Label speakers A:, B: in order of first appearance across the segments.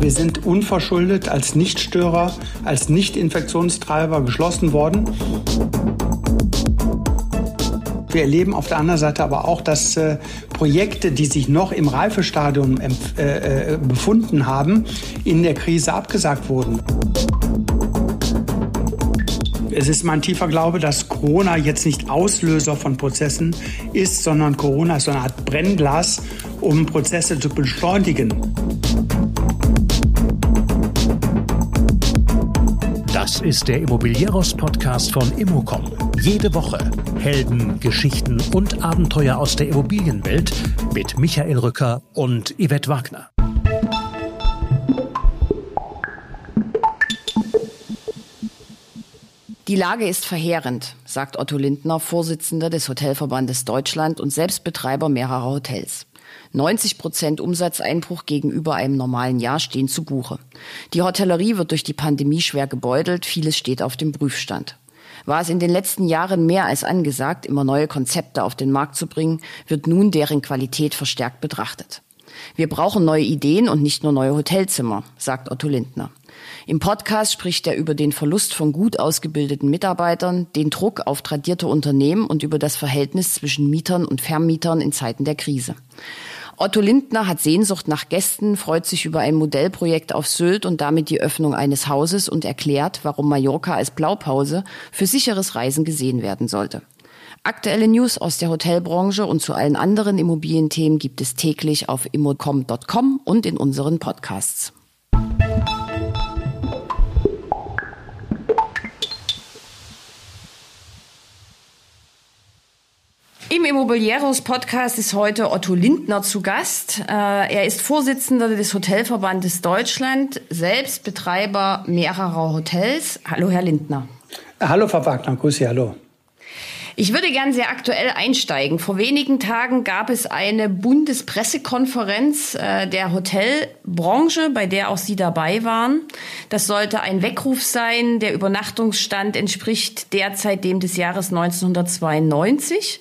A: Wir sind unverschuldet als Nichtstörer, als Nicht-Infektionstreiber geschlossen worden. Wir erleben auf der anderen Seite aber auch, dass äh, Projekte, die sich noch im Reifestadium äh, äh, befunden haben, in der Krise abgesagt wurden. Es ist mein tiefer Glaube, dass Corona jetzt nicht Auslöser von Prozessen ist, sondern Corona ist so eine Art Brennglas, um Prozesse zu beschleunigen.
B: Das ist der Immobilieros-Podcast von Immocom. Jede Woche Helden, Geschichten und Abenteuer aus der Immobilienwelt mit Michael Rücker und Yvette Wagner.
C: Die Lage ist verheerend, sagt Otto Lindner, Vorsitzender des Hotelverbandes Deutschland und Selbstbetreiber mehrerer Hotels. 90 Prozent Umsatzeinbruch gegenüber einem normalen Jahr stehen zu Buche. Die Hotellerie wird durch die Pandemie schwer gebeutelt, vieles steht auf dem Prüfstand. War es in den letzten Jahren mehr als angesagt, immer neue Konzepte auf den Markt zu bringen, wird nun deren Qualität verstärkt betrachtet. Wir brauchen neue Ideen und nicht nur neue Hotelzimmer, sagt Otto Lindner. Im Podcast spricht er über den Verlust von gut ausgebildeten Mitarbeitern, den Druck auf tradierte Unternehmen und über das Verhältnis zwischen Mietern und Vermietern in Zeiten der Krise. Otto Lindner hat Sehnsucht nach Gästen, freut sich über ein Modellprojekt auf Sylt und damit die Öffnung eines Hauses und erklärt, warum Mallorca als Blaupause für sicheres Reisen gesehen werden sollte. Aktuelle News aus der Hotelbranche und zu allen anderen Immobilienthemen gibt es täglich auf immocom.com und in unseren Podcasts. Im Immobilieros Podcast ist heute Otto Lindner zu Gast. Äh, er ist Vorsitzender des Hotelverbandes Deutschland, selbst Betreiber mehrerer Hotels. Hallo, Herr Lindner.
A: Hallo, Frau Wagner. Grüße, hallo.
C: Ich würde gern sehr aktuell einsteigen. Vor wenigen Tagen gab es eine Bundespressekonferenz äh, der Hotelbranche, bei der auch Sie dabei waren. Das sollte ein Weckruf sein. Der Übernachtungsstand entspricht derzeit dem des Jahres 1992.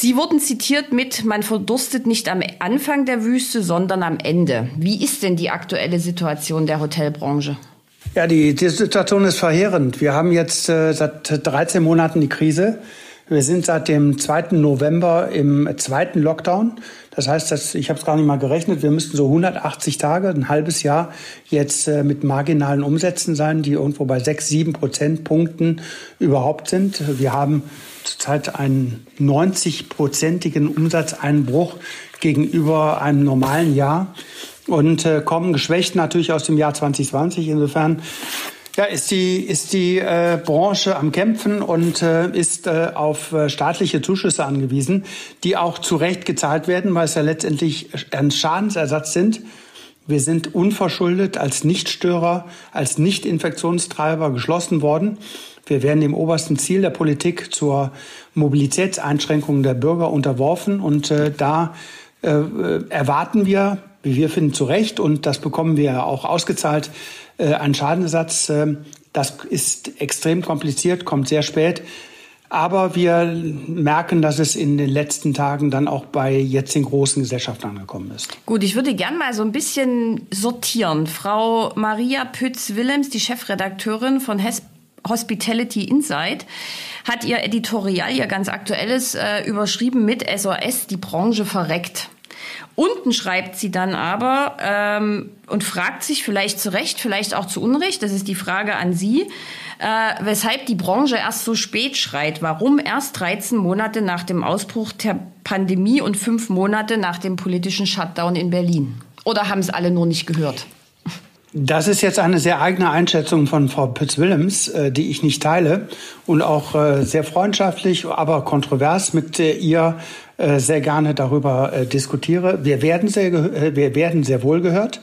C: Sie wurden zitiert mit, man verdurstet nicht am Anfang der Wüste, sondern am Ende. Wie ist denn die aktuelle Situation der Hotelbranche?
A: Ja, die, die Situation ist verheerend. Wir haben jetzt äh, seit 13 Monaten die Krise. Wir sind seit dem 2. November im zweiten Lockdown. Das heißt, dass, ich habe es gar nicht mal gerechnet, wir müssten so 180 Tage, ein halbes Jahr jetzt äh, mit marginalen Umsätzen sein, die irgendwo bei 6, 7 Prozentpunkten überhaupt sind. Wir haben zurzeit einen 90-prozentigen Umsatzeinbruch gegenüber einem normalen Jahr und äh, kommen geschwächt natürlich aus dem Jahr 2020. Insofern ja, ist die, ist die äh, Branche am Kämpfen und äh, ist äh, auf äh, staatliche Zuschüsse angewiesen, die auch zu Recht gezahlt werden, weil es ja letztendlich ein Schadensersatz sind. Wir sind unverschuldet als Nichtstörer, als Nicht-Infektionstreiber geschlossen worden. Wir werden dem obersten Ziel der Politik zur Mobilitätseinschränkung der Bürger unterworfen und äh, da äh, erwarten wir, wie wir finden, zu Recht und das bekommen wir auch ausgezahlt, äh, ein Schadenersatz. Äh, das ist extrem kompliziert, kommt sehr spät. Aber wir merken, dass es in den letzten Tagen dann auch bei jetzt den großen Gesellschaften angekommen ist.
C: Gut, ich würde gern mal so ein bisschen sortieren. Frau Maria Pütz-Willems, die Chefredakteurin von Hospitality Insight, hat ihr Editorial, ihr ganz aktuelles, äh, überschrieben mit SOS, die Branche verreckt. Unten schreibt sie dann aber ähm, und fragt sich vielleicht zu Recht, vielleicht auch zu Unrecht, das ist die Frage an Sie, äh, weshalb die Branche erst so spät schreit. Warum erst 13 Monate nach dem Ausbruch der Pandemie und fünf Monate nach dem politischen Shutdown in Berlin? Oder haben es alle nur nicht gehört?
A: Das ist jetzt eine sehr eigene Einschätzung von Frau Pütz-Willems, äh, die ich nicht teile und auch äh, sehr freundschaftlich, aber kontrovers mit äh, sehr gerne darüber diskutiere. Wir werden sehr, wir werden sehr wohl gehört.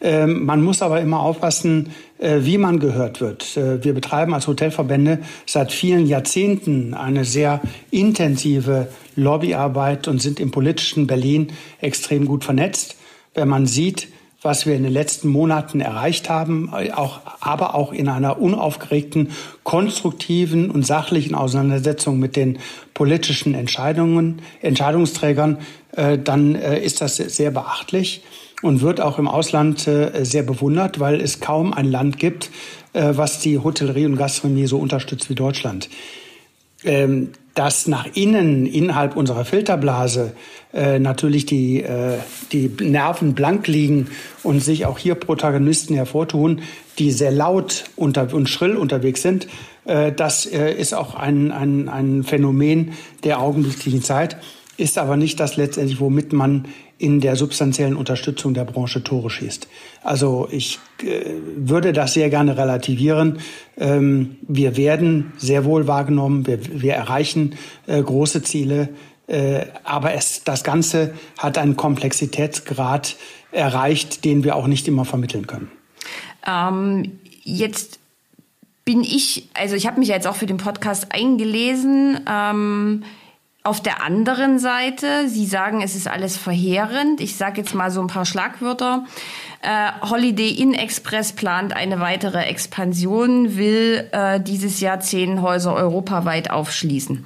A: Ähm, man muss aber immer aufpassen, wie man gehört wird. Wir betreiben als Hotelverbände seit vielen Jahrzehnten eine sehr intensive Lobbyarbeit und sind im politischen Berlin extrem gut vernetzt. Wenn man sieht, was wir in den letzten Monaten erreicht haben, auch, aber auch in einer unaufgeregten, konstruktiven und sachlichen Auseinandersetzung mit den politischen Entscheidungen, Entscheidungsträgern, äh, dann äh, ist das sehr beachtlich und wird auch im Ausland äh, sehr bewundert, weil es kaum ein Land gibt, was die Hotellerie und Gastronomie so unterstützt wie Deutschland. Ähm, dass nach innen, innerhalb unserer Filterblase, äh, natürlich die, äh, die Nerven blank liegen und sich auch hier Protagonisten hervortun, die sehr laut unter und schrill unterwegs sind, äh, das äh, ist auch ein, ein, ein Phänomen der augenblicklichen Zeit, ist aber nicht das letztendlich, womit man in der substanziellen Unterstützung der Branche Tore schießt. Also ich äh, würde das sehr gerne relativieren. Ähm, wir werden sehr wohl wahrgenommen, wir, wir erreichen äh, große Ziele, äh, aber es, das Ganze hat einen Komplexitätsgrad erreicht, den wir auch nicht immer vermitteln können.
C: Ähm, jetzt bin ich, also ich habe mich jetzt auch für den Podcast eingelesen. Ähm, auf der anderen Seite, Sie sagen, es ist alles verheerend. Ich sage jetzt mal so ein paar Schlagwörter. Äh, Holiday Inn Express plant eine weitere Expansion, will äh, dieses Jahr zehn Häuser europaweit aufschließen.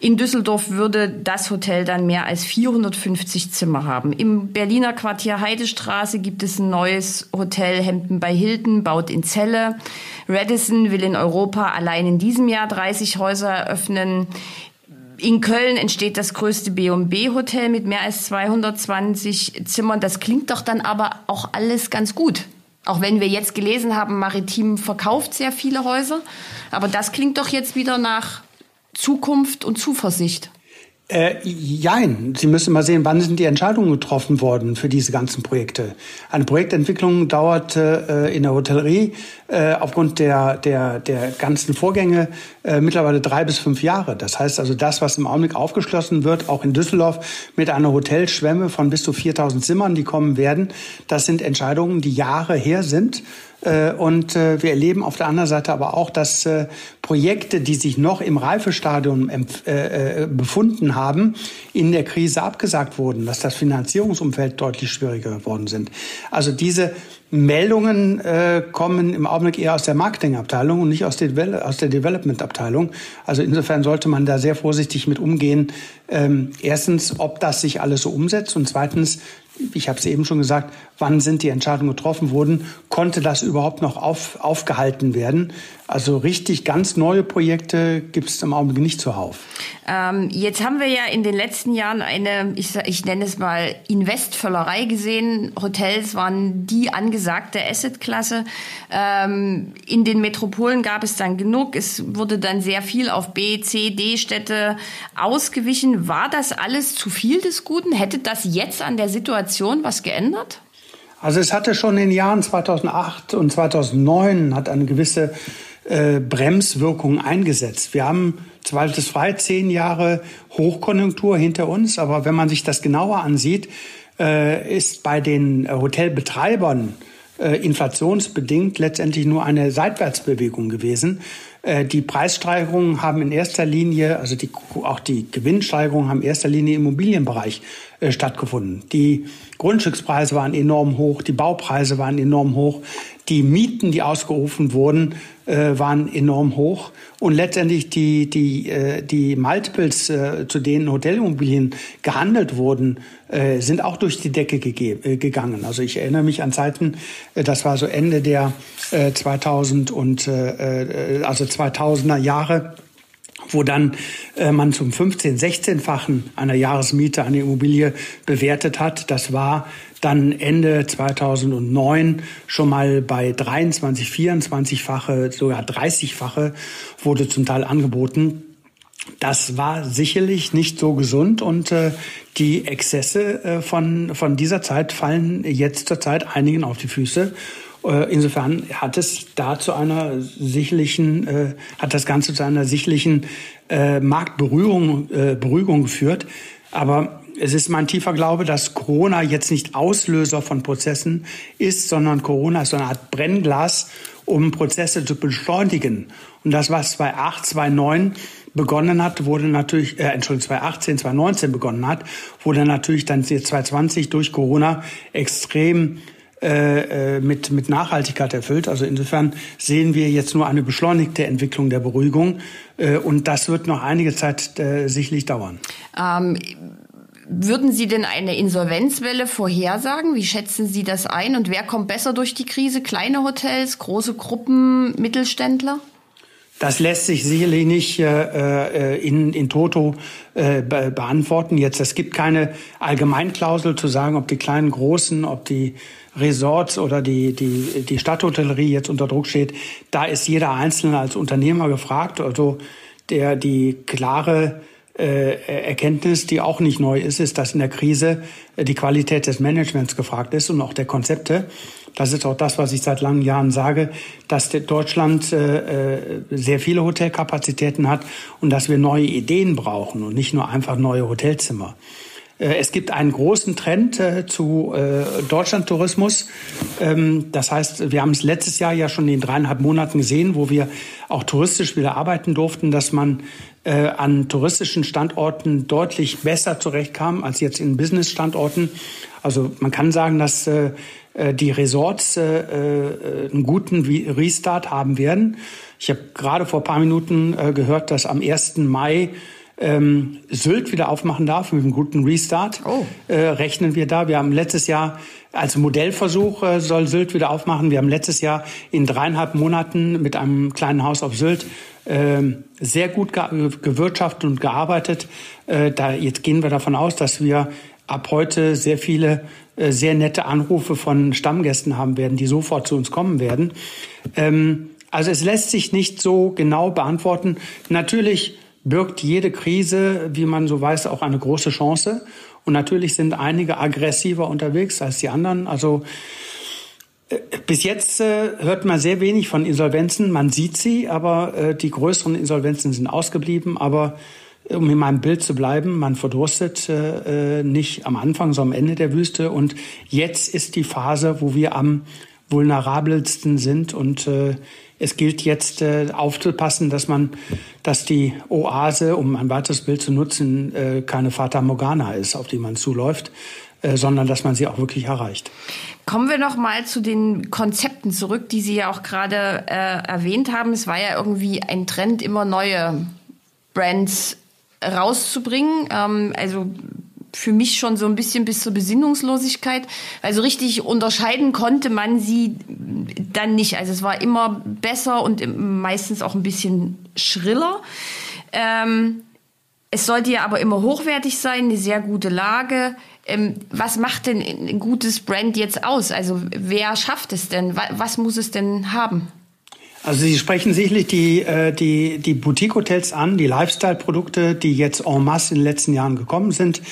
C: In Düsseldorf würde das Hotel dann mehr als 450 Zimmer haben. Im Berliner Quartier Heidestraße gibt es ein neues Hotel Hemden bei Hilton, baut in Celle. Radisson will in Europa allein in diesem Jahr 30 Häuser eröffnen. In Köln entsteht das größte B&B-Hotel mit mehr als 220 Zimmern. Das klingt doch dann aber auch alles ganz gut. Auch wenn wir jetzt gelesen haben, Maritim verkauft sehr viele Häuser. Aber das klingt doch jetzt wieder nach Zukunft und Zuversicht.
A: Äh, jein. Sie müssen mal sehen, wann sind die Entscheidungen getroffen worden für diese ganzen Projekte. Eine Projektentwicklung dauert äh, in der Hotellerie äh, aufgrund der, der, der ganzen Vorgänge äh, mittlerweile drei bis fünf Jahre. Das heißt also, das, was im Augenblick aufgeschlossen wird, auch in Düsseldorf mit einer Hotelschwemme von bis zu 4000 Zimmern, die kommen werden, das sind Entscheidungen, die Jahre her sind. Äh, und äh, wir erleben auf der anderen Seite aber auch, dass äh, Projekte, die sich noch im Reifestadium befunden haben, in der Krise abgesagt wurden, dass das Finanzierungsumfeld deutlich schwieriger geworden sind. Also diese Meldungen äh, kommen im Augenblick eher aus der Marketingabteilung und nicht aus der, aus der Development-Abteilung. Also insofern sollte man da sehr vorsichtig mit umgehen. Ähm, erstens, ob das sich alles so umsetzt und zweitens, ich habe es eben schon gesagt, wann sind die Entscheidungen getroffen worden, konnte das überhaupt noch auf, aufgehalten werden. Also richtig ganz neue Projekte gibt es im Augenblick nicht zuhauf.
C: Ähm, jetzt haben wir ja in den letzten Jahren eine, ich, ich nenne es mal, Investvöllerei gesehen. Hotels waren die angesagte Assetklasse. Ähm, in den Metropolen gab es dann genug. Es wurde dann sehr viel auf B, C, D-Städte ausgewichen. War das alles zu viel des Guten? Hätte das jetzt an der Situation was geändert?
A: Also es hatte schon in den Jahren 2008 und 2009 hat eine gewisse äh, Bremswirkung eingesetzt. Wir haben zweifelsfrei zehn Jahre Hochkonjunktur hinter uns, aber wenn man sich das genauer ansieht, äh, ist bei den Hotelbetreibern äh, inflationsbedingt letztendlich nur eine Seitwärtsbewegung gewesen. Äh, die Preissteigerungen haben in erster Linie, also die, auch die Gewinnsteigerungen haben in erster Linie im Immobilienbereich äh, stattgefunden. Die Grundstückspreise waren enorm hoch, die Baupreise waren enorm hoch, die Mieten, die ausgerufen wurden, äh, waren enorm hoch und letztendlich die die die Multiples, zu denen Hotelimmobilien gehandelt wurden, sind auch durch die Decke gegangen. Also ich erinnere mich an Zeiten, das war so Ende der äh, 2000 und äh, äh, also 2000er Jahre wo dann äh, man zum 15-, 16-fachen einer Jahresmiete eine Immobilie bewertet hat. Das war dann Ende 2009 schon mal bei 23, 24-fache, sogar 30-fache wurde zum Teil angeboten. Das war sicherlich nicht so gesund und äh, die Exzesse äh, von, von dieser Zeit fallen jetzt zurzeit einigen auf die Füße. Äh, insofern hat es da zu einer sicherlichen, äh, hat das Ganze zu einer sicherlichen äh, Marktberuhigung äh, Beruhigung geführt. Aber es ist mein tiefer Glaube, dass Corona jetzt nicht Auslöser von Prozessen ist, sondern Corona ist so eine Art Brennglas, um Prozesse zu beschleunigen. Und das, was 2008, 2009 begonnen hat, wurde natürlich, äh, Entschuldigung, 2018, 2019 begonnen hat, wurde natürlich dann 2020 durch Corona extrem äh, äh, mit, mit Nachhaltigkeit erfüllt. Also insofern sehen wir jetzt nur eine beschleunigte Entwicklung der Beruhigung. Äh, und das wird noch einige Zeit sicherlich dauern.
C: Ähm Würden Sie denn eine Insolvenzwelle vorhersagen? Wie schätzen Sie das ein? Und wer kommt besser durch die Krise? Kleine Hotels, große Gruppen, Mittelständler?
A: Das lässt sich sicherlich nicht äh, äh in, in Toto äh, be beantworten. Jetzt, es gibt keine Allgemeinklausel zu sagen, ob die kleinen, großen, ob die Resorts oder die, die, die Stadthotellerie jetzt unter Druck steht. Da ist jeder Einzelne als Unternehmer gefragt. Also der die klare äh, Erkenntnis, die auch nicht neu ist, ist, dass in der Krise äh, die Qualität des Managements gefragt ist und auch der Konzepte. Das ist auch das, was ich seit langen Jahren sage, dass Deutschland äh, äh, sehr viele Hotelkapazitäten hat und dass wir neue Ideen brauchen und nicht nur einfach neue Hotelzimmer. Äh, es gibt einen großen Trend äh, zu Deutschlandtourismus. Ähm, das heißt, wir haben es letztes Jahr ja schon in dreieinhalb Monaten gesehen, wo wir auch touristisch wieder arbeiten durften, dass man äh, an touristischen Standorten deutlich besser zurechtkam als jetzt in Business-Standorten. Also man kann sagen, dass äh, die Resorts äh, äh, einen guten Restart haben werden. Ich habe gerade vor paar Minuten gehört, dass am 1. Mai ähm, Sylt wieder aufmachen darf mit einem guten Restart. Oh. Äh, rechnen wir da. Wir haben letztes Jahr als Modellversuch äh, soll Sylt wieder aufmachen. Wir haben letztes Jahr in dreieinhalb Monaten mit einem kleinen Haus auf Sylt äh, sehr gut ge gewirtschaftet und gearbeitet. Äh, da jetzt gehen wir davon aus, dass wir ab heute sehr viele äh, sehr nette Anrufe von Stammgästen haben werden, die sofort zu uns kommen werden. Ähm, also es lässt sich nicht so genau beantworten. Natürlich birgt jede Krise, wie man so weiß, auch eine große Chance. Und natürlich sind einige aggressiver unterwegs als die anderen. Also äh, bis jetzt äh, hört man sehr wenig von Insolvenzen. Man sieht sie, aber äh, die größeren Insolvenzen sind ausgeblieben. Aber um in meinem Bild zu bleiben, man verdurstet äh, nicht am Anfang, sondern am Ende der Wüste. Und jetzt ist die Phase, wo wir am vulnerabelsten sind. Und äh, es gilt jetzt äh, aufzupassen, dass man, dass die Oase, um ein weiteres Bild zu nutzen, äh, keine Fata Morgana ist, auf die man zuläuft, äh, sondern dass man sie auch wirklich erreicht.
C: Kommen wir noch mal zu den Konzepten zurück, die Sie ja auch gerade äh, erwähnt haben. Es war ja irgendwie ein Trend, immer neue Brands rauszubringen. Ähm, also für mich schon so ein bisschen bis zur Besinnungslosigkeit. Also richtig unterscheiden konnte man sie dann nicht. Also es war immer besser und meistens auch ein bisschen schriller. Ähm, es sollte ja aber immer hochwertig sein, eine sehr gute Lage. Ähm, was macht denn ein gutes Brand jetzt aus? Also wer schafft es denn? Was muss es denn haben?
A: Also Sie sprechen sicherlich die, äh, die, die Boutique-Hotels an, die Lifestyle-Produkte, die jetzt en masse in den letzten Jahren gekommen sind.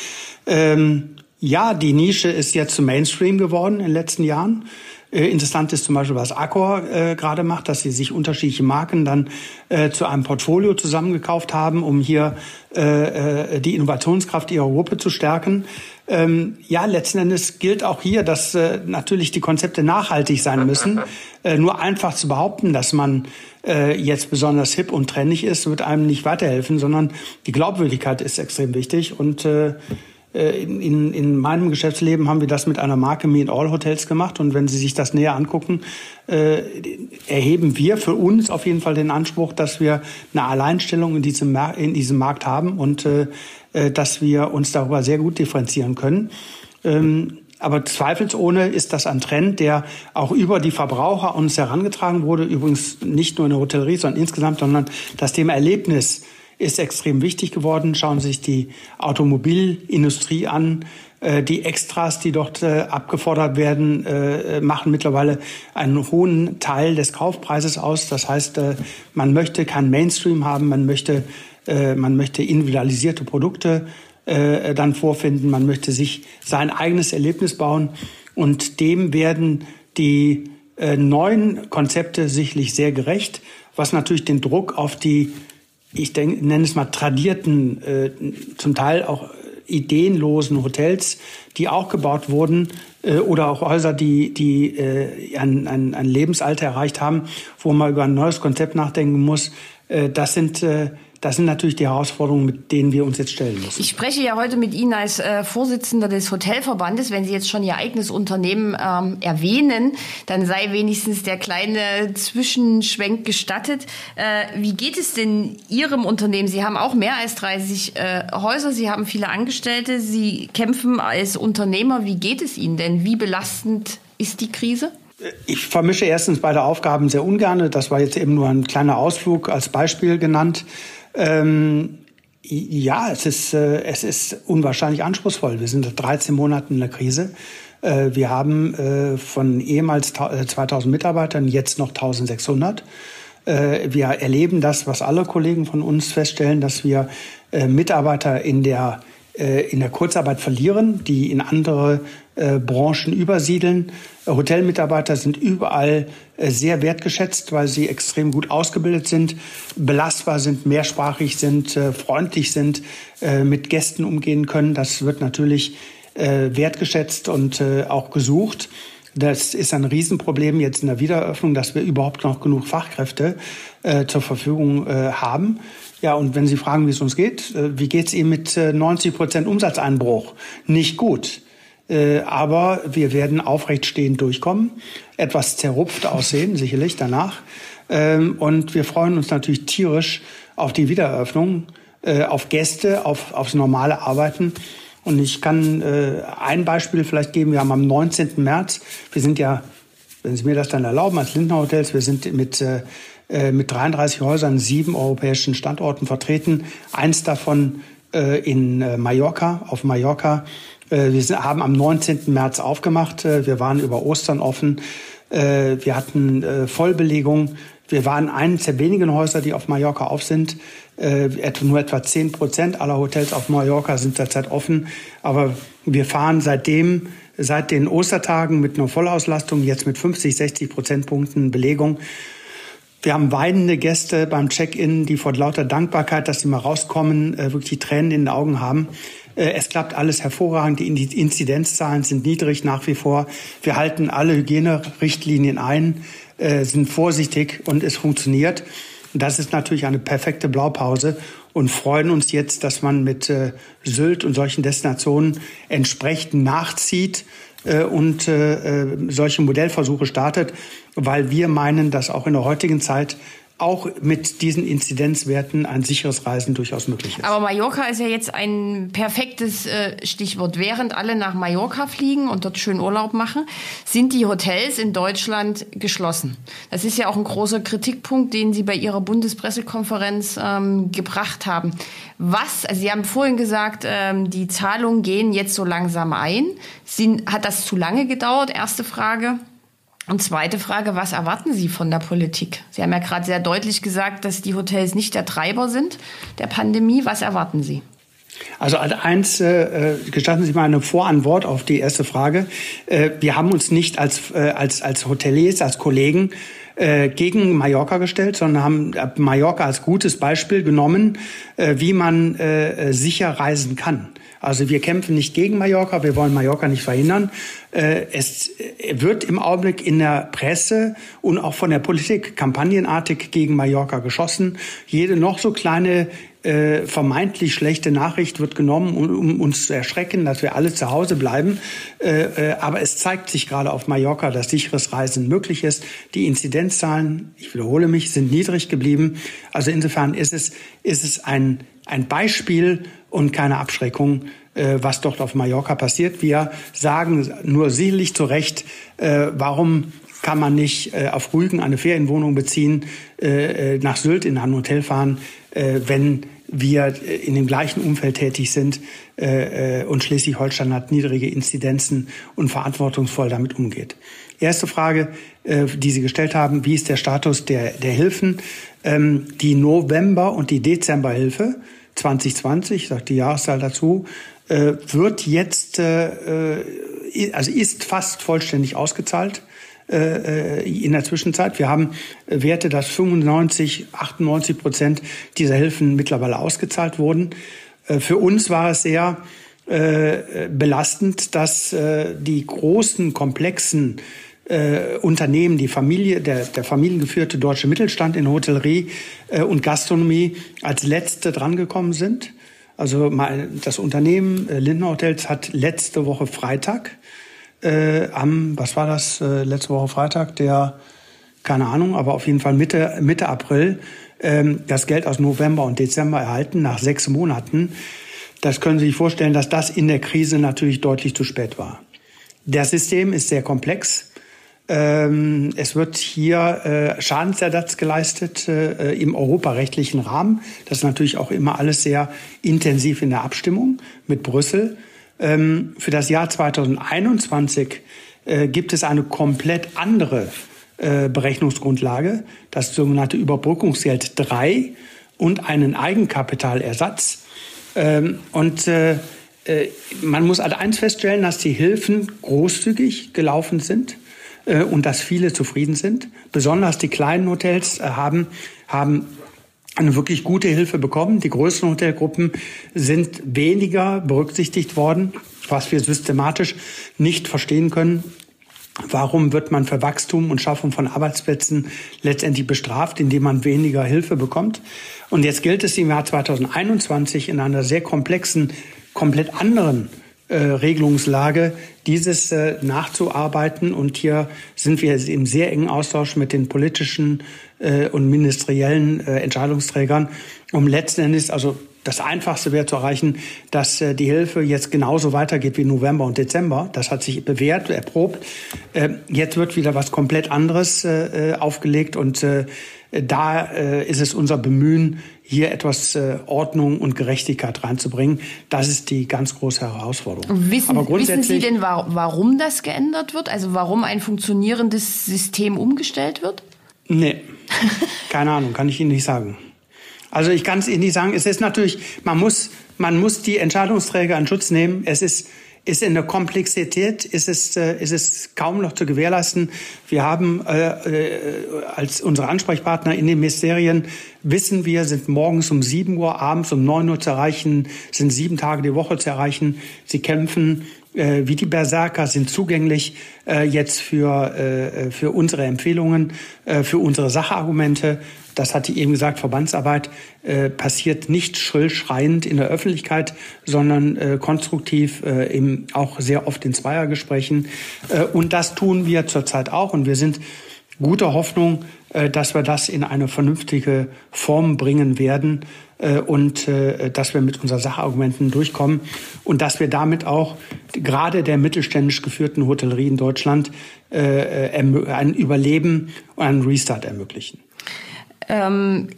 A: Ähm, ja, die Nische ist jetzt zum Mainstream geworden in den letzten Jahren. Äh, interessant ist zum Beispiel, was Accor äh, gerade macht, dass sie sich unterschiedliche Marken dann äh, zu einem Portfolio zusammengekauft haben, um hier äh, äh, die Innovationskraft ihrer Gruppe zu stärken. Ähm, ja, letzten Endes gilt auch hier, dass äh, natürlich die Konzepte nachhaltig sein müssen. Äh, nur einfach zu behaupten, dass man äh, jetzt besonders hip und trendig ist, wird einem nicht weiterhelfen, sondern die Glaubwürdigkeit ist extrem wichtig und äh, äh, in, in, in meinem Geschäftsleben haben wir das mit einer Marke Me in All Hotels gemacht. Und wenn Sie sich das näher angucken, äh, erheben wir für uns auf jeden Fall den Anspruch, dass wir eine Alleinstellung in diesem, in diesem Markt haben und äh, äh, dass wir uns darüber sehr gut differenzieren können. Ähm, aber zweifelsohne ist das ein Trend, der auch über die Verbraucher uns herangetragen wurde. Übrigens nicht nur in der Hotellerie, sondern insgesamt, sondern das Thema Erlebnis ist extrem wichtig geworden. Schauen Sie sich die Automobilindustrie an. Äh, die Extras, die dort äh, abgefordert werden, äh, machen mittlerweile einen hohen Teil des Kaufpreises aus. Das heißt, man möchte keinen Mainstream haben, man möchte, man möchte individualisierte Produkte dann vorfinden, man möchte sich sein eigenes Erlebnis bauen und dem werden die neuen Konzepte sicherlich sehr gerecht, was natürlich den Druck auf die ich denke, nenne es mal tradierten, äh, zum Teil auch ideenlosen Hotels, die auch gebaut wurden, äh, oder auch Häuser, die, die äh, ein, ein, ein Lebensalter erreicht haben, wo man über ein neues Konzept nachdenken muss. Äh, das sind äh, das sind natürlich die Herausforderungen, mit denen wir uns jetzt stellen müssen.
C: Ich spreche ja heute mit Ihnen als äh, Vorsitzender des Hotelverbandes. Wenn Sie jetzt schon Ihr eigenes Unternehmen ähm, erwähnen, dann sei wenigstens der kleine Zwischenschwenk gestattet. Äh, wie geht es denn Ihrem Unternehmen? Sie haben auch mehr als 30 äh, Häuser, Sie haben viele Angestellte, Sie kämpfen als Unternehmer. Wie geht es Ihnen denn? Wie belastend ist die Krise?
A: Ich vermische erstens beide Aufgaben sehr ungern. Das war jetzt eben nur ein kleiner Ausflug als Beispiel genannt. Ähm, ja, es ist, äh, es ist unwahrscheinlich anspruchsvoll. Wir sind seit 13 Monaten in der Krise. Äh, wir haben äh, von ehemals 2000 äh, Mitarbeitern jetzt noch 1600. Äh, wir erleben das, was alle Kollegen von uns feststellen, dass wir äh, Mitarbeiter in der in der Kurzarbeit verlieren, die in andere äh, Branchen übersiedeln. Hotelmitarbeiter sind überall äh, sehr wertgeschätzt, weil sie extrem gut ausgebildet sind, belastbar sind, mehrsprachig sind, äh, freundlich sind, äh, mit Gästen umgehen können. Das wird natürlich äh, wertgeschätzt und auch gesucht. Das ist ein Riesenproblem jetzt in der Wiedereröffnung, dass wir überhaupt noch genug Fachkräfte äh, zur Verfügung äh, haben. Ja, und wenn Sie fragen, wie es uns geht, äh, wie geht es Ihnen mit 90 äh, Prozent Umsatzeinbruch? Nicht gut. Äh, aber wir werden aufrecht stehend durchkommen, etwas zerrupft aussehen, sicherlich danach. Ähm, und wir freuen uns natürlich tierisch auf die Wiedereröffnung, auf Gäste, auf, aufs normale Arbeiten. Und ich kann ein Beispiel vielleicht geben. Wir haben am 19. März, wir sind ja, wenn Sie mir das dann erlauben, als Lindner Hotels, wir sind mit mit 33 Häusern, sieben europäischen Standorten vertreten. Eins davon äh, in äh, Mallorca, auf Mallorca. Wir haben am 19. März aufgemacht. Wir waren über Ostern offen. Wir hatten Vollbelegung. Wir waren eines der wenigen Häuser, die auf Mallorca auf sind. Nur etwa 10 Prozent aller Hotels auf Mallorca sind derzeit offen. Aber wir fahren seitdem, seit den Ostertagen mit einer Vollauslastung, jetzt mit 50, 60 Prozentpunkten Belegung. Wir haben weinende Gäste beim Check-in, die vor lauter Dankbarkeit, dass sie mal rauskommen, äh, wirklich Tränen in den Augen haben. Äh, es klappt alles hervorragend. Die Inzidenzzahlen sind niedrig nach wie vor. Wir halten alle Hygienerichtlinien ein, äh, sind vorsichtig und es funktioniert. Das ist natürlich eine perfekte Blaupause und freuen uns jetzt, dass man mit Sylt und solchen Destinationen entsprechend nachzieht äh, und äh, äh, solche Modellversuche startet, weil wir meinen, dass auch in der heutigen Zeit auch mit diesen Inzidenzwerten ein sicheres Reisen durchaus möglich ist.
C: Aber Mallorca ist ja jetzt ein perfektes äh, Stichwort. Während alle nach Mallorca fliegen und dort schön Urlaub machen, sind die Hotels in Deutschland geschlossen. Das ist ja auch ein großer Kritikpunkt, den Sie bei Ihrer Bundespressekonferenz ähm, gebracht haben. Was, also Sie haben vorhin gesagt, ähm, die Zahlungen gehen jetzt so langsam ein. Sind, hat das zu lange gedauert? Erste Frage. Und zweite Frage, was erwarten Sie von der Politik? Sie haben ja gerade sehr deutlich gesagt, dass die Hotels nicht der Treiber sind der Pandemie. Was erwarten Sie?
A: Also als eins, äh, gestatten Sie mal eine Vorantwort auf die erste Frage. Äh, wir haben uns nicht als, äh, als, als Hoteliers, als Kollegen äh, gegen Mallorca gestellt, sondern haben Mallorca als gutes Beispiel genommen, äh, wie man äh, sicher reisen kann. Also wir kämpfen nicht gegen Mallorca, wir wollen Mallorca nicht verhindern. Äh, es wird im Augenblick in der Presse und auch von der Politik kampagnenartig gegen Mallorca geschossen. Jede noch so kleine äh, vermeintlich schlechte Nachricht wird genommen, um, uns zu erschrecken, dass wir alle zu Hause bleiben. Äh, äh, aber es zeigt sich gerade auf Mallorca, dass sicheres Reisen möglich ist. Die Inzidenzzahlen, ich wiederhole mich, sind niedrig geblieben. Also insofern ist es, ist es ein, ein Beispiel und keine Abschreckung, äh, was dort auf Mallorca passiert. Wir sagen nur sicherlich zu Recht, äh, warum kann man nicht äh, auf Rügen eine Ferienwohnung beziehen, äh, äh nach Sylt in ein Hotel fahren, äh, wenn wir in dem gleichen Umfeld tätig sind und Schleswig-Holstein hat niedrige Inzidenzen und verantwortungsvoll damit umgeht. Erste Frage, äh, die Sie gestellt haben, wie ist der Status der, der Hilfen? Ähm, die November- und die Dezemberhilfe 2020, sagt die Jahreszahl dazu, äh, wird jetzt, äh, also ist fast vollständig ausgezahlt in der Zwischenzeit. Wir haben Werte, dass 95, 98 Prozent dieser Hilfen mittlerweile ausgezahlt wurden. Für uns war es sehr belastend, dass die großen, komplexen äh, Unternehmen, die Familie, der, der familiengeführte deutsche Mittelstand in Hotellerie äh, und Gastronomie als letzte drangekommen sind. Also mal, das Unternehmen äh, Lindner Hotels hat letzte Woche Freitag äh, am, was war das, äh, letzte Woche Freitag, der, keine Ahnung, aber auf jeden Fall Mitte, Mitte April ähm, das Geld aus November und Dezember erhalten, nach sechs Monaten. Das können Sie sich vorstellen, dass das in der Krise natürlich deutlich zu spät war. Das System ist sehr komplex. Ähm, es wird hier äh, Schadensersatz geleistet äh, im europarechtlichen Rahmen. Das ist natürlich auch immer alles sehr intensiv in der Abstimmung mit Brüssel. Ähm, für das Jahr 2021 äh, gibt es eine komplett andere Berechnungsgrundlage, das sogenannte Überbrückungsgeld 3 und einen Eigenkapitalersatz. Ähm, und man muss also eins feststellen, dass die Hilfen großzügig gelaufen sind äh, und dass viele zufrieden sind. Besonders die kleinen Hotels äh, haben, haben eine wirklich gute Hilfe bekommen. Die größeren Hotelgruppen sind weniger berücksichtigt worden, was wir systematisch nicht verstehen können. Warum wird man für Wachstum und Schaffung von Arbeitsplätzen letztendlich bestraft, indem man weniger Hilfe bekommt? Und jetzt gilt es im Jahr 2021 in einer sehr komplexen, komplett anderen äh, Regelungslage, dieses äh, nachzuarbeiten. Und hier sind wir im sehr engen Austausch mit den politischen äh, und ministeriellen äh, Entscheidungsträgern, um letzten Endes, also das Einfachste wäre zu erreichen, dass äh, die Hilfe jetzt genauso weitergeht wie November und Dezember. Das hat sich bewährt, erprobt. Äh, jetzt wird wieder was komplett anderes aufgelegt und da ist es unser Bemühen, hier etwas äh, Ordnung und Gerechtigkeit reinzubringen. Das ist die ganz große Herausforderung.
C: Wissen, wissen Sie denn, warum das geändert wird? Also warum ein funktionierendes System umgestellt wird?
A: Nee, keine Ahnung, kann ich Ihnen nicht sagen. Also ich kann es Ihnen nicht sagen. Es ist natürlich, man muss, man muss die Entscheidungsträger in Schutz nehmen. Es ist ist in der Komplexität ist es, äh, ist es kaum noch zu gewährleisten. Wir haben äh, äh, als unsere Ansprechpartner in den Ministerien, wissen wir, sind morgens um 7 Uhr, abends um 9 Uhr zu erreichen, sind sieben Tage die Woche zu erreichen. Sie kämpfen äh, wie die Berserker, sind zugänglich äh, jetzt für, äh, für unsere Empfehlungen, äh, für unsere Sachargumente das hatte ich eben gesagt, Verbandsarbeit äh, passiert nicht schrillschreiend in der Öffentlichkeit, sondern äh, konstruktiv, äh, eben auch sehr oft in Zweiergesprächen. Äh, und das tun wir zurzeit auch. Und wir sind guter Hoffnung, äh, dass wir das in eine vernünftige Form bringen werden äh, und äh, dass wir mit unseren Sachargumenten durchkommen und dass wir damit auch gerade der mittelständisch geführten Hotellerie in Deutschland äh, äh ein Überleben und einen Restart ermöglichen.
C: Ähm,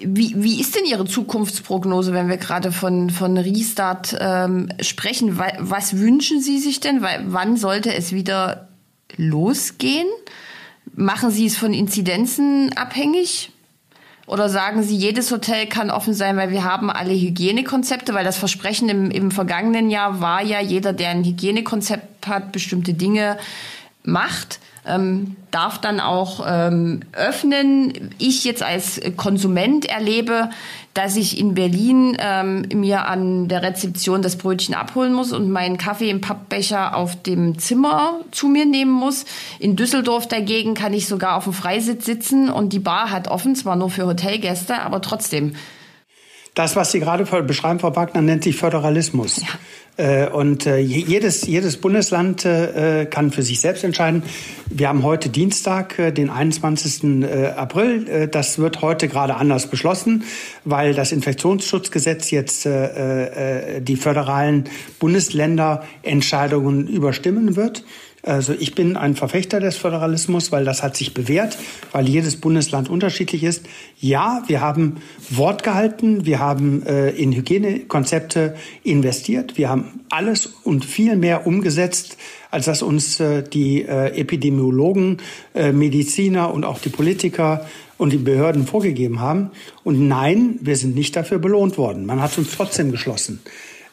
C: wie, wie ist denn Ihre Zukunftsprognose, wenn wir gerade von, von Restart ähm, sprechen? Was wünschen Sie sich denn? Weil, wann sollte es wieder losgehen? Machen Sie es von Inzidenzen abhängig? Oder sagen Sie, jedes Hotel kann offen sein, weil wir haben alle Hygienekonzepte? Weil das Versprechen im, im vergangenen Jahr war ja, jeder, der ein Hygienekonzept hat, bestimmte Dinge macht ähm, darf dann auch ähm, öffnen. Ich jetzt als Konsument erlebe, dass ich in Berlin ähm, mir an der Rezeption das Brötchen abholen muss und meinen Kaffee im Pappbecher auf dem Zimmer zu mir nehmen muss. In Düsseldorf dagegen kann ich sogar auf dem Freisitz sitzen und die Bar hat offen, zwar nur für Hotelgäste, aber trotzdem.
A: Das, was Sie gerade beschreiben, Frau Wagner, nennt sich Föderalismus. Ja. Äh, und äh, jedes, jedes Bundesland äh, kann für sich selbst entscheiden. Wir haben heute Dienstag, den 21. April. Das wird heute gerade anders beschlossen, weil das Infektionsschutzgesetz jetzt die föderalen Bundesländerentscheidungen überstimmen wird. Also ich bin ein Verfechter des Föderalismus, weil das hat sich bewährt, weil jedes Bundesland unterschiedlich ist. Ja, wir haben Wort gehalten, wir haben äh, in Hygienekonzepte investiert, wir haben alles und viel mehr umgesetzt, als das uns äh, die äh, Epidemiologen, äh, Mediziner und auch die Politiker und die Behörden vorgegeben haben. Und nein, wir sind nicht dafür belohnt worden. Man hat uns trotzdem geschlossen.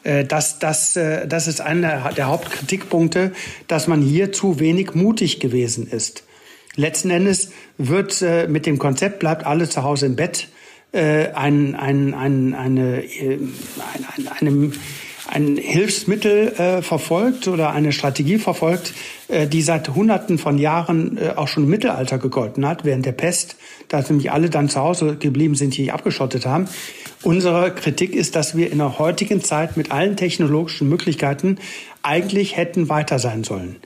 A: Äh, das, das, äh, das ist einer der Hauptkritikpunkte, dass man hier zu wenig mutig gewesen ist. Letzten Endes wird äh, mit dem Konzept bleibt alle zu Hause im Bett ein, ein, ein, eine, eine, eine, ein Hilfsmittel äh, verfolgt oder eine Strategie verfolgt, äh, die seit Hunderten von Jahren äh, auch schon im Mittelalter gegolten hat, während der Pest, da nämlich alle dann zu Hause geblieben sind, die abgeschottet haben. Unsere Kritik ist, dass wir in der heutigen Zeit mit allen technologischen Möglichkeiten eigentlich hätten weiter sein sollen.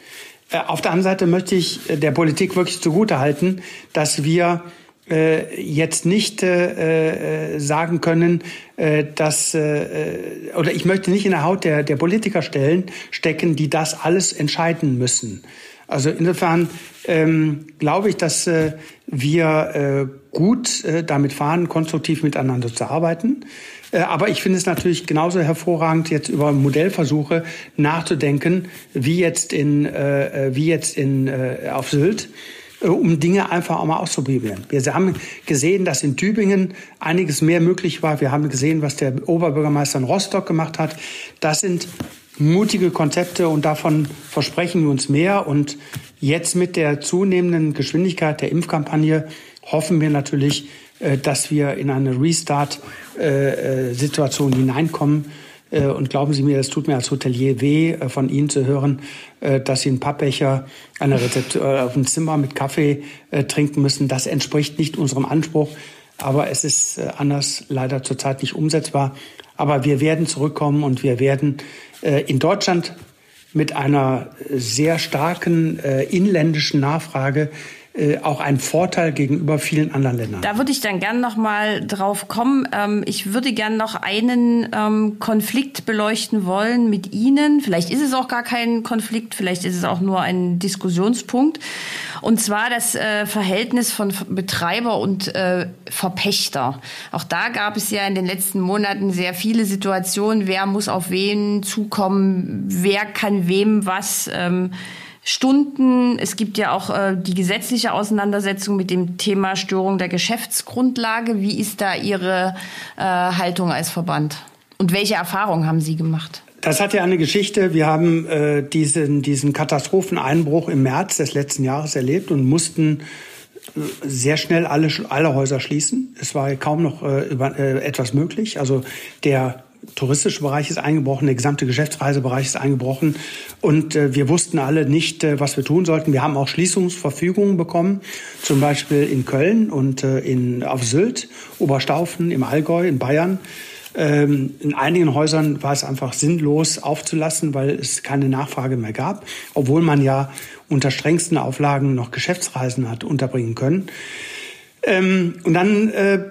A: Äh, auf der anderen Seite möchte ich äh, der Politik wirklich zugutehalten, dass wir äh, jetzt nicht äh, äh, sagen können, äh, dass äh, oder ich möchte nicht in der Haut der, der Politiker stellen, stecken, die das alles entscheiden müssen. Also insofern ähm, glaube ich, dass äh, wir äh, gut äh, damit fahren, konstruktiv miteinander zu arbeiten. Äh, aber ich finde es natürlich genauso hervorragend, jetzt über Modellversuche nachzudenken, wie jetzt in, äh, wie jetzt in, äh, auf Sylt äh, um Dinge einfach auch mal auszuprobieren. Wir haben gesehen, dass in Tübingen einiges mehr möglich war. Wir haben gesehen, was der Oberbürgermeister in Rostock gemacht hat. Das sind mutige Konzepte und davon versprechen wir uns mehr. Und jetzt mit der zunehmenden Geschwindigkeit der Impfkampagne hoffen wir natürlich, äh, dass wir in eine Restart-Situation hineinkommen äh, und glauben Sie mir, es tut mir als Hotelier weh, äh, von Ihnen zu hören, äh, dass Sie einen Pappbecher eine Rezeptur auf dem Zimmer mit Kaffee trinken müssen. Das entspricht nicht unserem Anspruch. Aber es ist anders leider zurzeit nicht umsetzbar. Aber wir werden zurückkommen und wir werden in Deutschland mit einer sehr starken inländischen Nachfrage äh, auch ein Vorteil gegenüber vielen anderen Ländern.
C: Da würde ich dann gern noch mal drauf kommen. Ähm, ich würde gern noch einen ähm, Konflikt beleuchten wollen mit Ihnen. Vielleicht ist es auch gar kein Konflikt, vielleicht ist es auch nur ein Diskussionspunkt. Und zwar das äh, Verhältnis von Betreiber und äh, Verpächter. Auch da gab es ja in den letzten Monaten sehr viele Situationen, wer muss auf wen zukommen, wer kann wem was. Ähm, Stunden. Es gibt ja auch äh, die gesetzliche Auseinandersetzung mit dem Thema Störung der Geschäftsgrundlage. Wie ist da Ihre äh, Haltung als Verband? Und welche Erfahrungen haben Sie gemacht?
A: Das hat ja eine Geschichte. Wir haben äh, diesen, diesen Katastropheneinbruch im März des letzten Jahres erlebt und mussten äh, sehr schnell alle, alle Häuser schließen. Es war kaum noch äh, über, äh, etwas möglich. Also der touristische Bereich ist eingebrochen, der gesamte Geschäftsreisebereich ist eingebrochen und äh, wir wussten alle nicht, äh, was wir tun sollten. Wir haben auch Schließungsverfügungen bekommen, zum Beispiel in Köln und äh, in, auf Sylt, Oberstaufen, im Allgäu, in Bayern. Ähm, in einigen Häusern war es einfach sinnlos aufzulassen, weil es keine Nachfrage mehr gab, obwohl man ja unter strengsten Auflagen noch Geschäftsreisen hat unterbringen können. Ähm, und dann äh,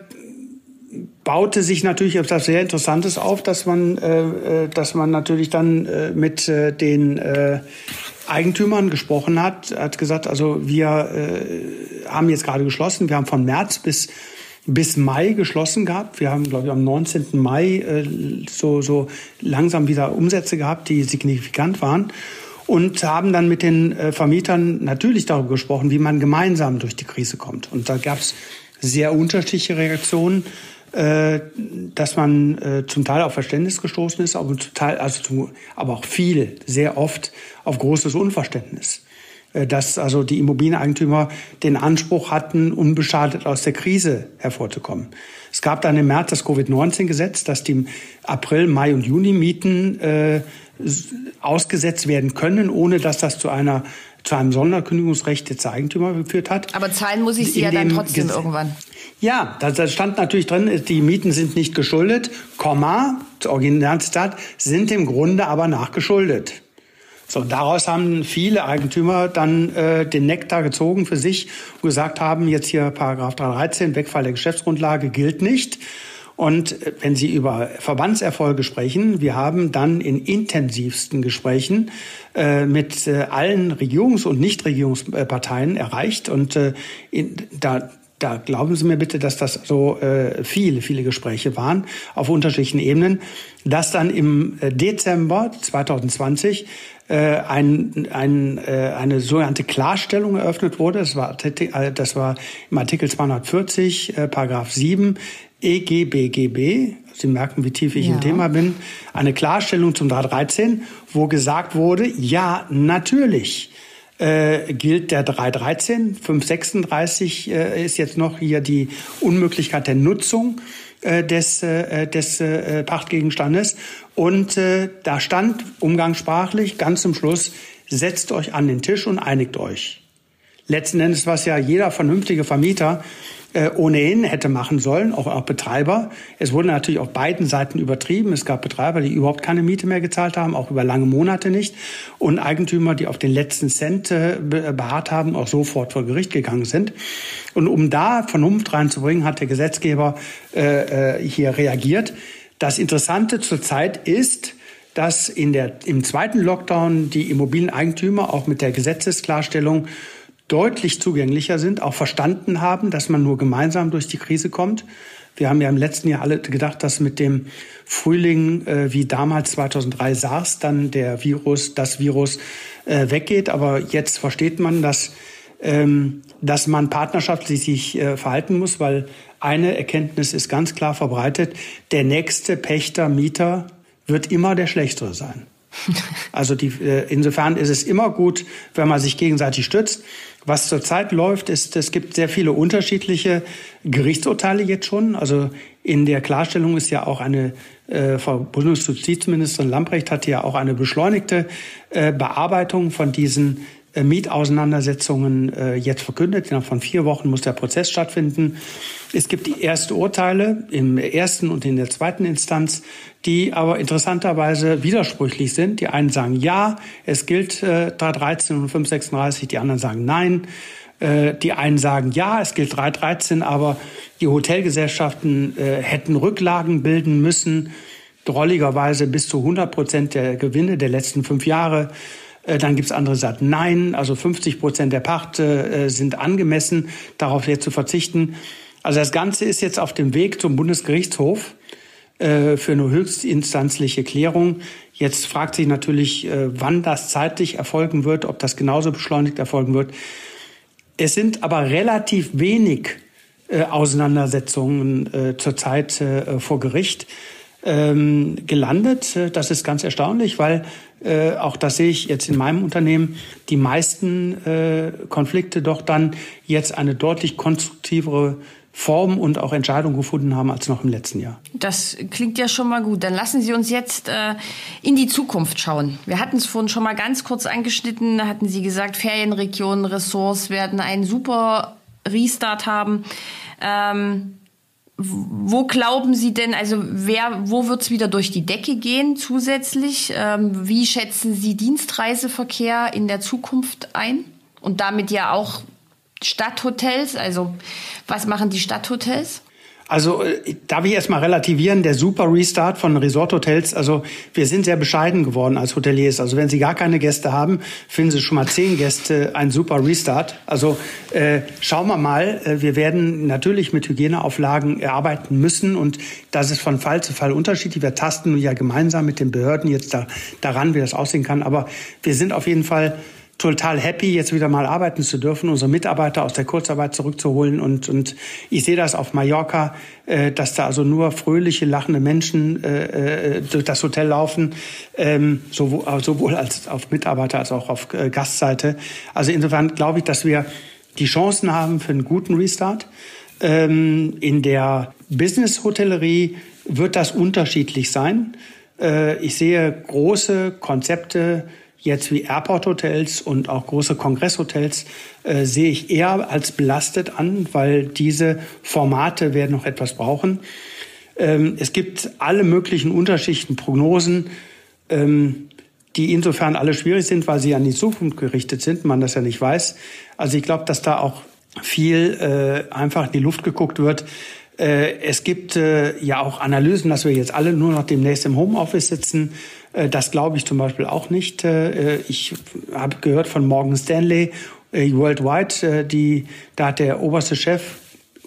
A: baute sich natürlich etwas sehr Interessantes auf, dass man, äh, äh, dass man natürlich dann äh, mit äh, den äh, Eigentümern gesprochen hat, hat gesagt, also wir äh, haben jetzt gerade geschlossen, wir haben von März bis bis Mai geschlossen gehabt. Wir haben, glaube ich, am 19. Mai so, so langsam wieder Umsätze gehabt, die signifikant waren. Und haben dann mit den Vermietern natürlich darüber gesprochen, wie man gemeinsam durch die Krise kommt. Und da gab es sehr unterschiedliche Reaktionen. Äh, dass man äh, zum Teil auf Verständnis gestoßen ist, aber zum Teil, also zu, aber auch viel, sehr oft auf großes Unverständnis. Äh, dass also die Immobilieneigentümer den Anspruch hatten, unbeschadet aus der Krise hervorzukommen. Es gab dann im März das Covid-19-Gesetz, dass die April, Mai und Juni Mieten äh, ausgesetzt werden können, ohne dass das zu einer zu einem Sonderkündigungsrecht des Eigentümer geführt hat.
C: Aber zahlen muss ich sie ja dann trotzdem Ges irgendwann.
A: Ja, da, da stand natürlich drin, die Mieten sind nicht geschuldet, Komma, Originalzitat, sind im Grunde aber nachgeschuldet. So, daraus haben viele Eigentümer dann äh, den Nektar gezogen für sich und gesagt haben, jetzt hier Paragraph 313, Wegfall der Geschäftsgrundlage gilt nicht. Und äh, wenn Sie über Verbandserfolge sprechen, wir haben dann in intensivsten Gesprächen äh, mit äh, allen Regierungs- und Nichtregierungsparteien erreicht. Und äh, in, da, da glauben Sie mir bitte, dass das so äh, viele, viele Gespräche waren auf unterschiedlichen Ebenen, dass dann im äh, Dezember 2020 äh, ein, ein, äh, eine sogenannte Klarstellung eröffnet wurde. Das war, das war im Artikel 240, äh, Paragraph 7 EGBGB, Sie merken, wie tief ich ja. im Thema bin, eine Klarstellung zum 313, wo gesagt wurde, ja, natürlich äh, gilt der 313, 536 äh, ist jetzt noch hier die Unmöglichkeit der Nutzung äh, des, äh, des äh, Pachtgegenstandes. Und äh, da stand umgangssprachlich ganz zum Schluss, setzt euch an den Tisch und einigt euch. Letzten Endes, was ja jeder vernünftige Vermieter äh, ohnehin hätte machen sollen, auch, auch Betreiber. Es wurde natürlich auf beiden Seiten übertrieben. Es gab Betreiber, die überhaupt keine Miete mehr gezahlt haben, auch über lange Monate nicht. Und Eigentümer, die auf den letzten Cent äh, beharrt haben, auch sofort vor Gericht gegangen sind. Und um da Vernunft reinzubringen, hat der Gesetzgeber äh, äh hier reagiert. Das Interessante zurzeit ist, dass in der, im zweiten Lockdown die Immobilieneigentümer auch mit der Gesetzesklarstellung deutlich zugänglicher sind, auch verstanden haben, dass man nur gemeinsam durch die Krise kommt. Wir haben ja im letzten Jahr alle gedacht, dass mit dem Frühling äh, wie damals 2003 SARS dann der Virus, das Virus äh, weggeht. Aber jetzt versteht man, dass, ähm, dass man partnerschaftlich sich äh, verhalten muss, weil eine Erkenntnis ist ganz klar verbreitet. Der nächste Pächter, Mieter wird immer der schlechtere sein. Also die, äh, insofern ist es immer gut, wenn man sich gegenseitig stützt. Was zurzeit läuft, ist, es gibt sehr viele unterschiedliche Gerichtsurteile jetzt schon. Also in der Klarstellung ist ja auch eine, äh, Frau Bundesjustizministerin Lamprecht hatte ja auch eine beschleunigte äh, Bearbeitung von diesen äh, Mietauseinandersetzungen äh, jetzt verkündet. Innerhalb von vier Wochen muss der Prozess stattfinden. Es gibt die ersten Urteile im ersten und in der zweiten Instanz, die aber interessanterweise widersprüchlich sind. Die einen sagen ja, es gilt äh, 313 und 536, die anderen sagen nein. Äh, die einen sagen ja, es gilt 313, aber die Hotelgesellschaften äh, hätten Rücklagen bilden müssen, drolligerweise bis zu 100 Prozent der Gewinne der letzten fünf Jahre. Äh, dann gibt es andere, die sagen nein, also 50 Prozent der Pacht äh, sind angemessen, darauf jetzt zu verzichten. Also das Ganze ist jetzt auf dem Weg zum Bundesgerichtshof äh, für eine höchstinstanzliche Klärung. Jetzt fragt sich natürlich, wann das zeitlich erfolgen wird, ob das genauso beschleunigt erfolgen wird. Es sind aber relativ wenig Auseinandersetzungen zurzeit vor Gericht ähm, gelandet. Das ist ganz erstaunlich, weil äh, auch das sehe ich jetzt in meinem Unternehmen, die meisten äh, Konflikte doch dann jetzt eine deutlich konstruktivere Form und auch Entscheidung gefunden haben als noch im letzten Jahr.
C: Das klingt ja schon mal gut. Dann lassen Sie uns jetzt äh, in die Zukunft schauen. Wir hatten es vorhin schon mal ganz kurz angeschnitten. Da hatten Sie gesagt, Ferienregionen, Ressorts werden einen super Restart haben. Ähm, wo glauben Sie denn, also wer, wo wird es wieder durch die Decke gehen zusätzlich? Ähm, wie schätzen Sie Dienstreiseverkehr in der Zukunft ein? Und damit ja auch Stadthotels, also was machen die Stadthotels?
A: Also äh, darf ich erstmal relativieren, der super Restart von Resort-Hotels, also wir sind sehr bescheiden geworden als Hoteliers. Also wenn Sie gar keine Gäste haben, finden Sie schon mal zehn Gäste ein super Restart. Also äh, schauen wir mal, äh, wir werden natürlich mit Hygieneauflagen arbeiten müssen und das ist von Fall zu Fall unterschiedlich. Wir tasten ja gemeinsam mit den Behörden jetzt da, daran, wie das aussehen kann. Aber wir sind auf jeden Fall total happy, jetzt wieder mal arbeiten zu dürfen, unsere Mitarbeiter aus der Kurzarbeit zurückzuholen. Und, und ich sehe das auf Mallorca, äh, dass da also nur fröhliche, lachende Menschen äh, äh durch das Hotel laufen, ähm, sowohl, äh, sowohl als auf Mitarbeiter als auch auf äh, Gastseite. Also insofern glaube ich, dass wir die Chancen haben für einen guten Restart. Ähm, in der Business-Hotellerie wird das unterschiedlich sein. Äh, ich sehe große Konzepte, jetzt wie Airport-Hotels und auch große Kongresshotels äh, sehe ich eher als belastet an, weil diese Formate werden noch etwas brauchen. Ähm, es gibt alle möglichen Unterschichten, Prognosen, ähm, die insofern alle schwierig sind, weil sie an die Zukunft gerichtet sind, man das ja nicht weiß. Also ich glaube, dass da auch viel äh, einfach in die Luft geguckt wird. Äh, es gibt äh, ja auch Analysen, dass wir jetzt alle nur noch demnächst im Homeoffice sitzen. Äh, das glaube ich zum Beispiel auch nicht. Äh, ich habe gehört von Morgan Stanley äh, Worldwide, die, da hat der oberste Chef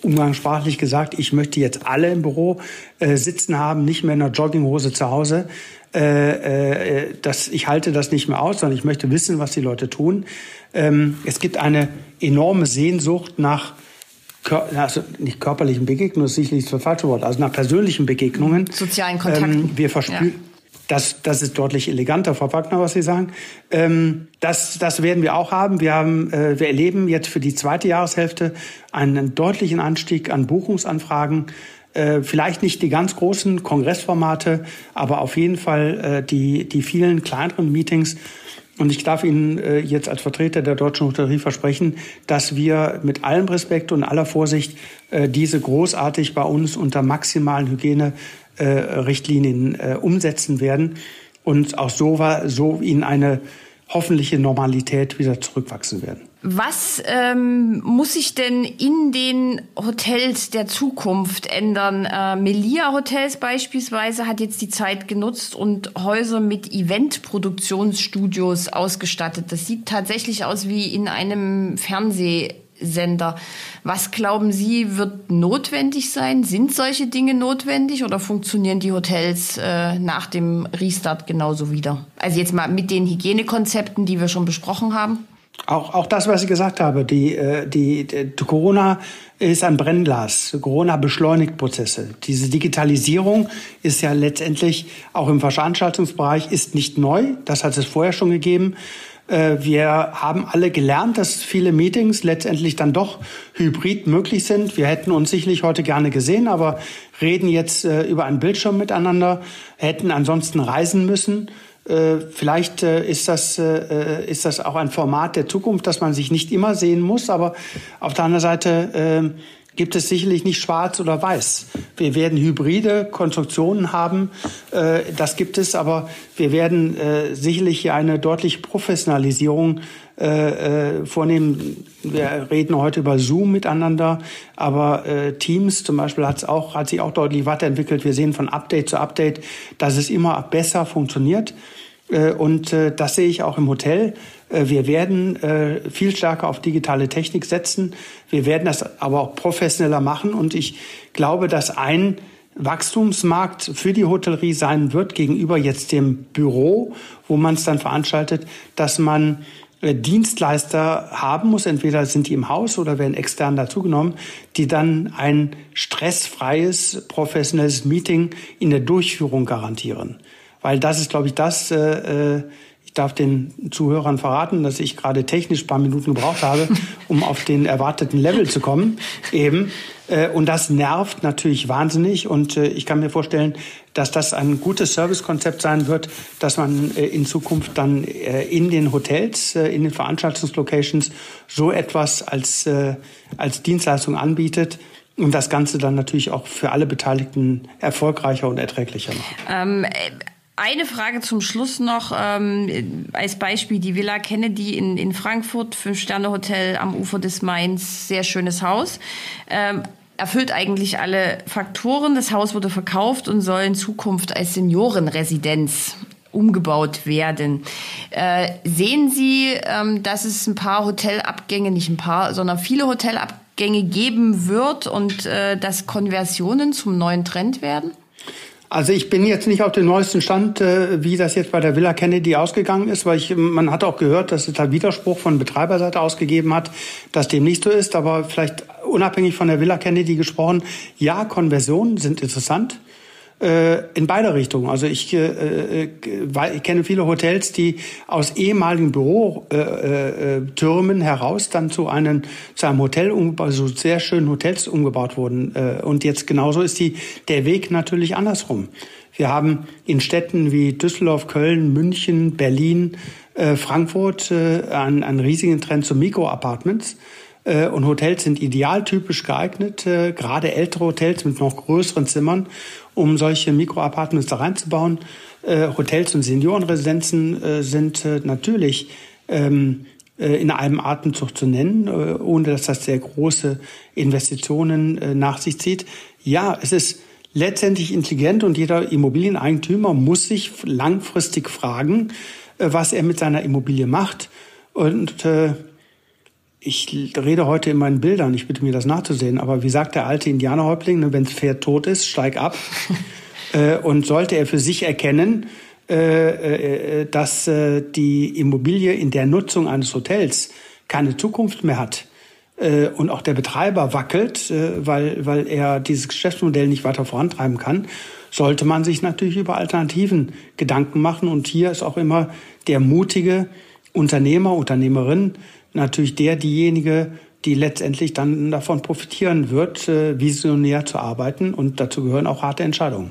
A: umgangssprachlich gesagt, ich möchte jetzt alle im Büro sitzen haben, nicht mehr in einer Jogginghose zu Hause. das, ich halte das nicht mehr aus, sondern ich möchte wissen, was die Leute tun. Ähm, es gibt eine enorme Sehnsucht nach also nicht körperlichen Begegnungen, das ist sicherlich das falsche Wort, also nach persönlichen Begegnungen.
C: Sozialen Kontakten. Ähm,
A: wir verspüren, ja. Das, das ist deutlich eleganter, Frau Wagner, was Sie sagen. Ähm, das, das werden wir auch haben. Wir, haben. äh, wir erleben jetzt für die zweite Jahreshälfte einen deutlichen Anstieg an Buchungsanfragen. Äh, vielleicht nicht die ganz großen Kongressformate, aber auf jeden Fall äh, die, die vielen kleineren Meetings. Und ich darf Ihnen äh, jetzt als Vertreter der deutschen Hotellerie versprechen, dass wir mit allem Respekt und aller Vorsicht äh, diese großartig bei uns unter maximalen Hygienerichtlinien äh, umsetzen werden und auch so, war, so in eine hoffentliche Normalität wieder zurückwachsen werden.
C: Was ähm, muss sich denn in den Hotels der Zukunft ändern? Äh, Melia Hotels beispielsweise hat jetzt die Zeit genutzt und Häuser mit Eventproduktionsstudios ausgestattet. Das sieht tatsächlich aus wie in einem Fernsehsender. Was glauben Sie, wird notwendig sein? Sind solche Dinge notwendig oder funktionieren die Hotels äh, nach dem Restart genauso wieder? Also jetzt mal mit den Hygienekonzepten, die wir schon besprochen haben.
A: Auch, auch das, was ich gesagt habe, die, äh, die, die Corona ist ein Brennglas. Corona beschleunigt Prozesse. Diese Digitalisierung ist ja letztendlich auch im Veranstaltungsbereich ist nicht neu. Das hat es vorher schon gegeben. Äh, wir haben alle gelernt, dass viele Meetings letztendlich dann doch hybrid möglich sind. Wir hätten uns sicherlich heute gerne gesehen, aber reden jetzt äh, über einen Bildschirm miteinander, hätten ansonsten reisen müssen. Äh, vielleicht ist, das, ist das auch ein Format der Zukunft, dass man sich nicht immer sehen muss, aber auf der anderen Seite gibt es sicherlich nicht schwarz oder weiß. Wir werden hybride Konstruktionen haben, das gibt es, aber wir werden sicherlich hier eine deutliche Professionalisierung vornehmen. Wir reden heute über Zoom miteinander, aber Teams zum Beispiel hat's auch, hat sich auch deutlich weiterentwickelt. Wir sehen von Update zu Update, dass es immer besser funktioniert. Äh, und äh, das sehe ich auch im Hotel. Äh, wir werden viel stärker auf digitale Technik setzen. Wir werden das aber auch professioneller machen. Und ich glaube, dass ein Wachstumsmarkt für die Hotellerie sein wird gegenüber jetzt dem Büro, wo man es dann veranstaltet, dass man Dienstleister haben muss, entweder sind die im Haus oder werden extern dazugenommen, die dann ein stressfreies, professionelles Meeting in der Durchführung garantieren weil das ist, glaube ich, das, äh, äh, ich darf den Zuhörern verraten, dass ich gerade technisch ein paar Minuten gebraucht habe, um auf den erwarteten Level zu kommen, eben. Äh, und das nervt natürlich wahnsinnig. Und äh, ich kann mir vorstellen, dass das ein gutes Servicekonzept sein wird, dass man äh, in Zukunft dann äh, in den Hotels, äh, in den Veranstaltungslocations so etwas als, äh, als Dienstleistung anbietet, und das Ganze dann natürlich auch für alle Beteiligten erfolgreicher und erträglicher macht. Ähm,
C: eine Frage zum Schluss noch, ähm, als Beispiel die Villa Kennedy in, in Frankfurt, Fünf-Sterne-Hotel am Ufer des Mains, sehr schönes Haus. Ähm, erfüllt eigentlich alle Faktoren. Das Haus wurde verkauft und soll in Zukunft als Seniorenresidenz umgebaut werden. Äh, sehen Sie, ähm, dass es ein paar Hotelabgänge, nicht ein paar, sondern viele Hotelabgänge geben wird und äh, dass Konversionen zum neuen Trend werden?
A: Also ich bin jetzt nicht auf dem neuesten Stand, äh, wie das jetzt bei der Villa Kennedy ausgegangen ist, weil ich, man hat auch gehört, dass es da Widerspruch von Betreiberseite ausgegeben hat, dass dem nicht so ist. Aber vielleicht unabhängig von der Villa Kennedy gesprochen, ja, Konversionen sind interessant in beide Richtungen. Also ich, äh, äh, ich kenne viele Hotels, die aus ehemaligen Bürotürmen äh, äh, heraus dann zu einem, zu einem Hotel, also sehr schönen Hotels umgebaut wurden. Äh, und jetzt genauso ist die, der Weg natürlich andersrum. Wir haben in Städten wie Düsseldorf, Köln, München, Berlin, äh, Frankfurt äh, einen, einen riesigen Trend zu Mikroapartments. Äh, und Hotels sind idealtypisch geeignet, äh, gerade ältere Hotels mit noch größeren Zimmern, um solche Mikroapartments da reinzubauen. Äh, Hotels und Seniorenresidenzen sind natürlich ähm, in einem Atemzug zu nennen, ohne dass das sehr große Investitionen nach sich zieht. Ja, es ist letztendlich intelligent und jeder Immobilieneigentümer muss sich langfristig fragen, was er mit seiner Immobilie macht. Und äh, ich rede heute in meinen Bildern, ich bitte mir das nachzusehen, aber wie sagt der alte Indianerhäuptling, ne, wenn das Pferd tot ist, steig ab. äh, und sollte er für sich erkennen, äh, äh, dass äh, die Immobilie in der Nutzung eines Hotels keine Zukunft mehr hat äh, und auch der Betreiber wackelt, äh, weil, weil er dieses Geschäftsmodell nicht weiter vorantreiben kann, sollte man sich natürlich über Alternativen Gedanken machen. Und hier ist auch immer der mutige Unternehmer, Unternehmerin, natürlich der, diejenige, die letztendlich dann davon profitieren wird, äh, visionär zu arbeiten. Und dazu gehören auch harte Entscheidungen.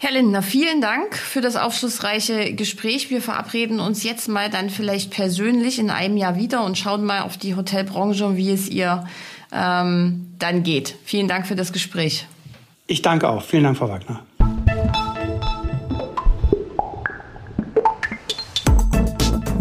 C: Herr Lindner, vielen Dank für das aufschlussreiche Gespräch. Wir verabreden uns jetzt mal dann vielleicht persönlich in einem Jahr wieder und schauen mal auf die Hotelbranche und wie es ihr ähm, dann geht. Vielen Dank für das Gespräch.
A: Ich danke auch. Vielen Dank, Frau Wagner.